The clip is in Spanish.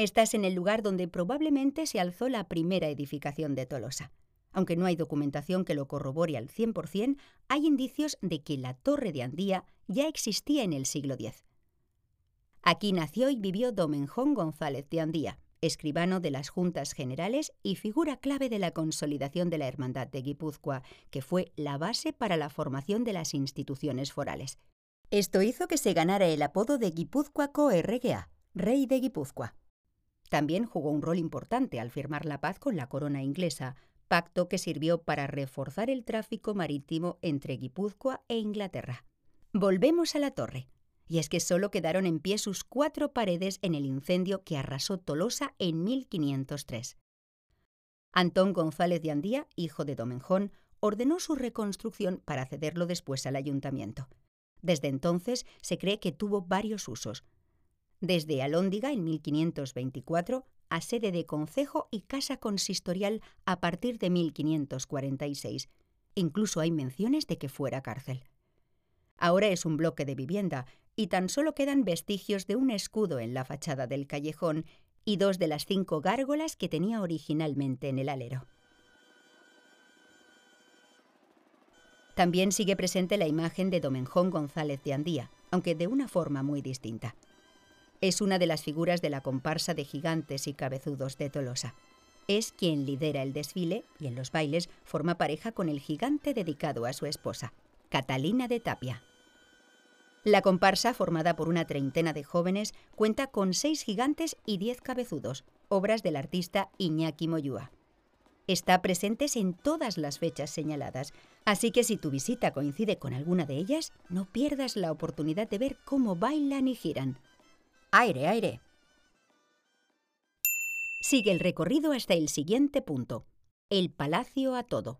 Estás en el lugar donde probablemente se alzó la primera edificación de Tolosa. Aunque no hay documentación que lo corrobore al 100%, hay indicios de que la Torre de Andía ya existía en el siglo X. Aquí nació y vivió Domenjón González de Andía, escribano de las Juntas Generales y figura clave de la consolidación de la Hermandad de Guipúzcoa, que fue la base para la formación de las instituciones forales. Esto hizo que se ganara el apodo de Guipúzcoaco RGA, Rey de Guipúzcoa. También jugó un rol importante al firmar la paz con la corona inglesa, pacto que sirvió para reforzar el tráfico marítimo entre Guipúzcoa e Inglaterra. Volvemos a la torre. Y es que solo quedaron en pie sus cuatro paredes en el incendio que arrasó Tolosa en 1503. Antón González de Andía, hijo de Domenjón, ordenó su reconstrucción para cederlo después al ayuntamiento. Desde entonces se cree que tuvo varios usos. Desde Alóndiga en 1524 a sede de concejo y casa consistorial a partir de 1546. Incluso hay menciones de que fuera cárcel. Ahora es un bloque de vivienda y tan solo quedan vestigios de un escudo en la fachada del callejón y dos de las cinco gárgolas que tenía originalmente en el alero. También sigue presente la imagen de Domenjón González de Andía, aunque de una forma muy distinta. Es una de las figuras de la comparsa de gigantes y cabezudos de Tolosa. Es quien lidera el desfile y en los bailes forma pareja con el gigante dedicado a su esposa, Catalina de Tapia. La comparsa, formada por una treintena de jóvenes, cuenta con seis gigantes y diez cabezudos, obras del artista Iñaki Moyúa. Está presentes en todas las fechas señaladas, así que si tu visita coincide con alguna de ellas, no pierdas la oportunidad de ver cómo bailan y giran. Aire, aire. Sigue el recorrido hasta el siguiente punto, el Palacio a Todo.